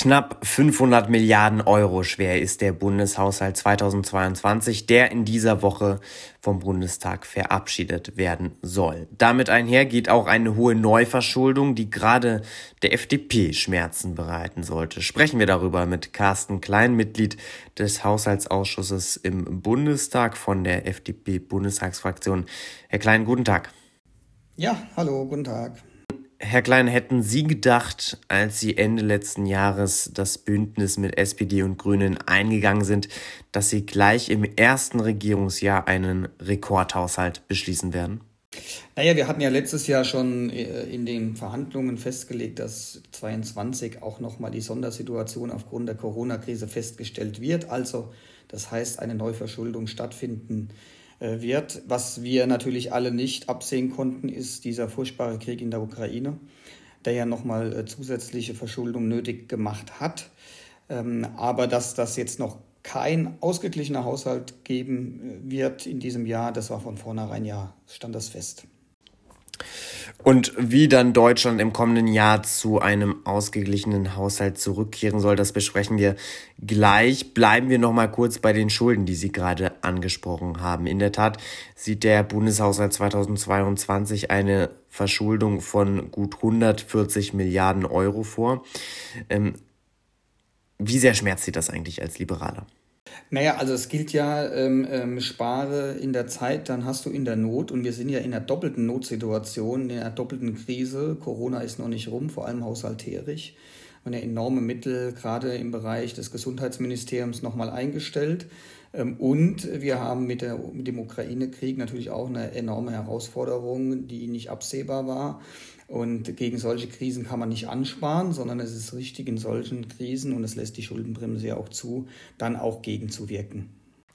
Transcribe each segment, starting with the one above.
Knapp 500 Milliarden Euro schwer ist der Bundeshaushalt 2022, der in dieser Woche vom Bundestag verabschiedet werden soll. Damit einher geht auch eine hohe Neuverschuldung, die gerade der FDP Schmerzen bereiten sollte. Sprechen wir darüber mit Carsten Klein, Mitglied des Haushaltsausschusses im Bundestag von der FDP-Bundestagsfraktion. Herr Klein, guten Tag. Ja, hallo, guten Tag. Herr Klein, hätten Sie gedacht, als Sie Ende letzten Jahres das Bündnis mit SPD und Grünen eingegangen sind, dass Sie gleich im ersten Regierungsjahr einen Rekordhaushalt beschließen werden? Naja, wir hatten ja letztes Jahr schon äh, in den Verhandlungen festgelegt, dass 2022 auch nochmal die Sondersituation aufgrund der Corona-Krise festgestellt wird. Also, das heißt, eine Neuverschuldung stattfinden wird. Was wir natürlich alle nicht absehen konnten, ist dieser furchtbare Krieg in der Ukraine, der ja nochmal äh, zusätzliche Verschuldung nötig gemacht hat. Ähm, aber dass das jetzt noch kein ausgeglichener Haushalt geben äh, wird in diesem Jahr, das war von vornherein ja, stand das fest. Und wie dann Deutschland im kommenden Jahr zu einem ausgeglichenen Haushalt zurückkehren soll, das besprechen wir gleich. Bleiben wir noch mal kurz bei den Schulden, die Sie gerade angesprochen haben. In der Tat sieht der Bundeshaushalt 2022 eine Verschuldung von gut 140 Milliarden Euro vor. Ähm, wie sehr schmerzt Sie das eigentlich als Liberaler? Naja, also es gilt ja, ähm, ähm, spare in der Zeit, dann hast du in der Not. Und wir sind ja in einer doppelten Notsituation, in einer doppelten Krise. Corona ist noch nicht rum, vor allem haushalterisch. Und ja enorme Mittel gerade im Bereich des Gesundheitsministeriums nochmal eingestellt. Ähm, und wir haben mit, der, mit dem Ukraine-Krieg natürlich auch eine enorme Herausforderung, die nicht absehbar war. Und gegen solche Krisen kann man nicht ansparen, sondern es ist richtig in solchen Krisen, und es lässt die Schuldenbremse ja auch zu, dann auch gegenzuwirken.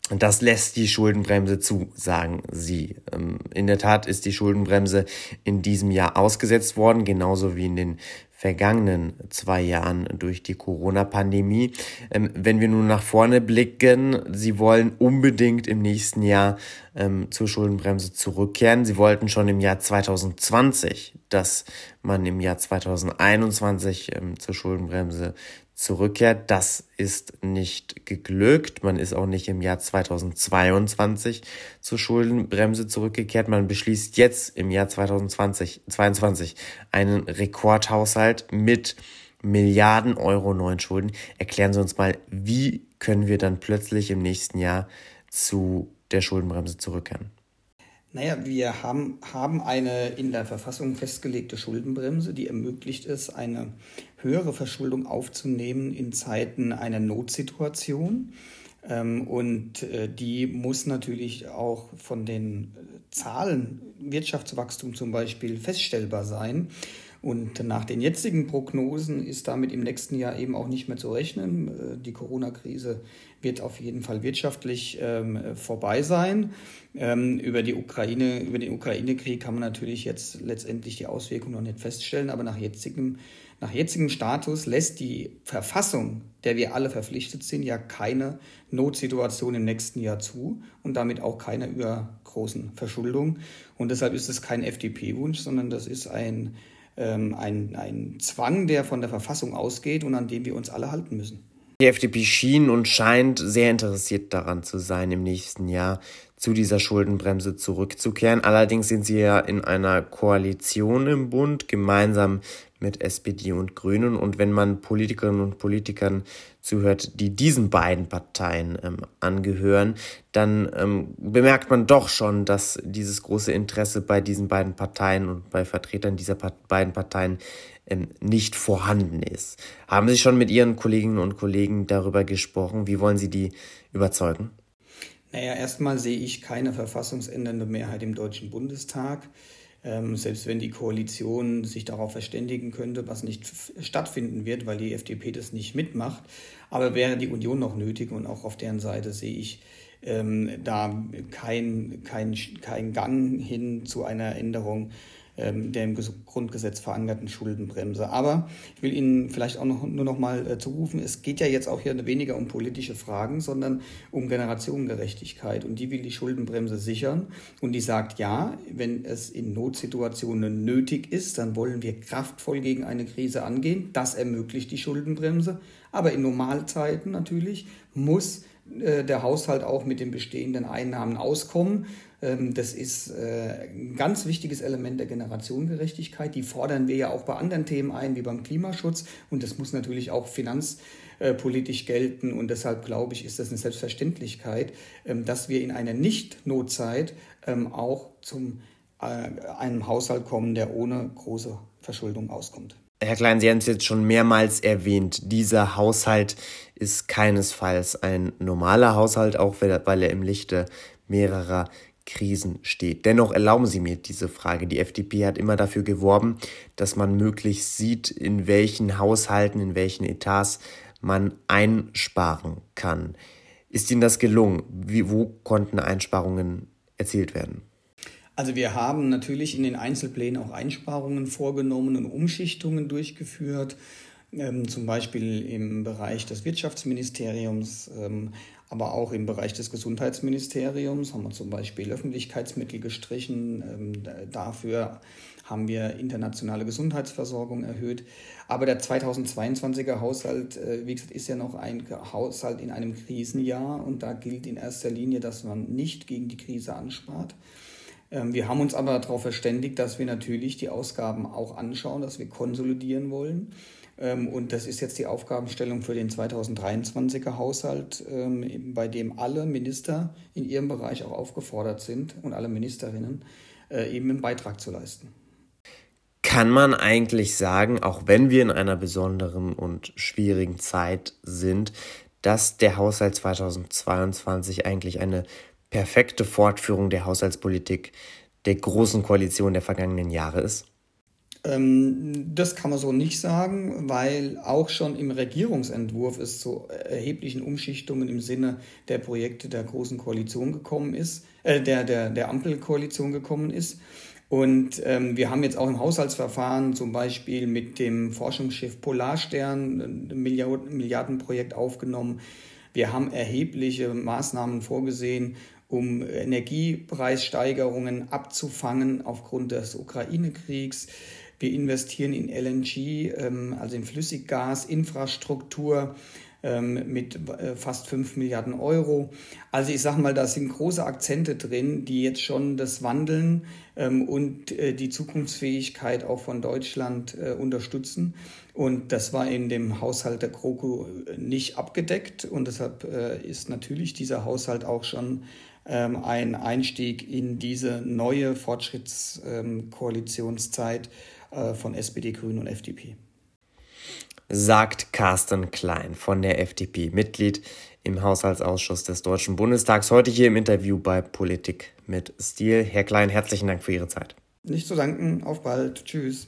Das lässt die Schuldenbremse zu, sagen Sie. Ähm, in der Tat ist die Schuldenbremse in diesem Jahr ausgesetzt worden, genauso wie in den vergangenen zwei Jahren durch die Corona-Pandemie. Ähm, wenn wir nun nach vorne blicken, Sie wollen unbedingt im nächsten Jahr ähm, zur Schuldenbremse zurückkehren. Sie wollten schon im Jahr 2020, dass man im Jahr 2021 zur Schuldenbremse zurückkehrt. Das ist nicht geglückt. Man ist auch nicht im Jahr 2022 zur Schuldenbremse zurückgekehrt. Man beschließt jetzt im Jahr 2020, 2022 einen Rekordhaushalt mit Milliarden Euro neuen Schulden. Erklären Sie uns mal, wie können wir dann plötzlich im nächsten Jahr zu der Schuldenbremse zurückkehren? Naja, wir haben, haben eine in der Verfassung festgelegte Schuldenbremse, die ermöglicht es, eine höhere Verschuldung aufzunehmen in Zeiten einer Notsituation. Ähm, und äh, die muss natürlich auch von den Zahlen, Wirtschaftswachstum zum Beispiel, feststellbar sein. Und nach den jetzigen Prognosen ist damit im nächsten Jahr eben auch nicht mehr zu rechnen. Äh, die Corona-Krise wird auf jeden Fall wirtschaftlich ähm, vorbei sein. Ähm, über die Ukraine, über den Ukraine-Krieg kann man natürlich jetzt letztendlich die Auswirkungen noch nicht feststellen, aber nach jetzigem, nach jetzigem Status lässt die Verfassung, der wir alle verpflichtet sind, ja keine Notsituation im nächsten Jahr zu und damit auch keine übergroßen Verschuldung. Und deshalb ist es kein FDP-Wunsch, sondern das ist ein ähm, ein, ein Zwang, der von der Verfassung ausgeht und an dem wir uns alle halten müssen. Die FDP schien und scheint sehr interessiert daran zu sein, im nächsten Jahr zu dieser Schuldenbremse zurückzukehren. Allerdings sind sie ja in einer Koalition im Bund, gemeinsam mit SPD und Grünen. Und wenn man Politikerinnen und Politikern zuhört, die diesen beiden Parteien ähm, angehören, dann ähm, bemerkt man doch schon, dass dieses große Interesse bei diesen beiden Parteien und bei Vertretern dieser Part beiden Parteien ähm, nicht vorhanden ist. Haben Sie schon mit Ihren Kolleginnen und Kollegen darüber gesprochen? Wie wollen Sie die überzeugen? Naja, erstmal sehe ich keine verfassungsändernde Mehrheit im Deutschen Bundestag. Ähm, selbst wenn die Koalition sich darauf verständigen könnte, was nicht stattfinden wird, weil die FDP das nicht mitmacht. Aber wäre die Union noch nötig und auch auf deren Seite sehe ich ähm, da kein, kein, kein Gang hin zu einer Änderung der im Grundgesetz verankerten Schuldenbremse. Aber ich will Ihnen vielleicht auch noch, nur noch mal äh, zurufen, es geht ja jetzt auch hier weniger um politische Fragen, sondern um Generationengerechtigkeit. Und die will die Schuldenbremse sichern. Und die sagt, ja, wenn es in Notsituationen nötig ist, dann wollen wir kraftvoll gegen eine Krise angehen. Das ermöglicht die Schuldenbremse. Aber in Normalzeiten natürlich muss äh, der Haushalt auch mit den bestehenden Einnahmen auskommen. Ähm, das ist äh, ein ganz wichtiges Element der Generationengerechtigkeit. Die fordern wir ja auch bei anderen Themen ein, wie beim Klimaschutz. Und das muss natürlich auch finanzpolitisch gelten. Und deshalb glaube ich, ist das eine Selbstverständlichkeit, ähm, dass wir in einer Nicht-Notzeit ähm, auch zum äh, einem Haushalt kommen, der ohne große Verschuldung auskommt. Herr Klein, Sie haben es jetzt schon mehrmals erwähnt. Dieser Haushalt ist keinesfalls ein normaler Haushalt, auch weil er im Lichte mehrerer Krisen steht. Dennoch erlauben Sie mir diese Frage. Die FDP hat immer dafür geworben, dass man möglichst sieht, in welchen Haushalten, in welchen Etats man einsparen kann. Ist Ihnen das gelungen? Wie, wo konnten Einsparungen erzielt werden? Also wir haben natürlich in den Einzelplänen auch Einsparungen vorgenommen und Umschichtungen durchgeführt. Ähm, zum Beispiel im Bereich des Wirtschaftsministeriums, ähm, aber auch im Bereich des Gesundheitsministeriums haben wir zum Beispiel Öffentlichkeitsmittel gestrichen. Ähm, dafür haben wir internationale Gesundheitsversorgung erhöht. Aber der 2022er Haushalt, äh, wie gesagt, ist ja noch ein Haushalt in einem Krisenjahr und da gilt in erster Linie, dass man nicht gegen die Krise anspart. Ähm, wir haben uns aber darauf verständigt, dass wir natürlich die Ausgaben auch anschauen, dass wir konsolidieren wollen. Ähm, und das ist jetzt die Aufgabenstellung für den 2023er Haushalt, ähm, bei dem alle Minister in ihrem Bereich auch aufgefordert sind und alle Ministerinnen äh, eben einen Beitrag zu leisten. Kann man eigentlich sagen, auch wenn wir in einer besonderen und schwierigen Zeit sind, dass der Haushalt 2022 eigentlich eine perfekte Fortführung der Haushaltspolitik der großen Koalition der vergangenen Jahre ist? Ähm, das kann man so nicht sagen, weil auch schon im Regierungsentwurf es zu erheblichen Umschichtungen im Sinne der Projekte der Großen Koalition gekommen ist, äh, der, der, der Ampelkoalition gekommen ist. Und ähm, wir haben jetzt auch im Haushaltsverfahren zum Beispiel mit dem Forschungsschiff Polarstern ein Milliardenprojekt aufgenommen. Wir haben erhebliche Maßnahmen vorgesehen, um Energiepreissteigerungen abzufangen aufgrund des Ukraine-Kriegs. Wir investieren in LNG, ähm, also in Flüssiggasinfrastruktur ähm, mit äh, fast 5 Milliarden Euro. Also ich sage mal, da sind große Akzente drin, die jetzt schon das Wandeln ähm, und äh, die Zukunftsfähigkeit auch von Deutschland äh, unterstützen. Und das war in dem Haushalt der GroKo nicht abgedeckt. Und deshalb ist natürlich dieser Haushalt auch schon ein Einstieg in diese neue Fortschrittskoalitionszeit äh, von SPD, Grünen und FDP. Sagt Carsten Klein von der FDP, Mitglied im Haushaltsausschuss des Deutschen Bundestags, heute hier im Interview bei Politik mit Stil. Herr Klein, herzlichen Dank für Ihre Zeit. Nicht zu danken, auf bald. Tschüss.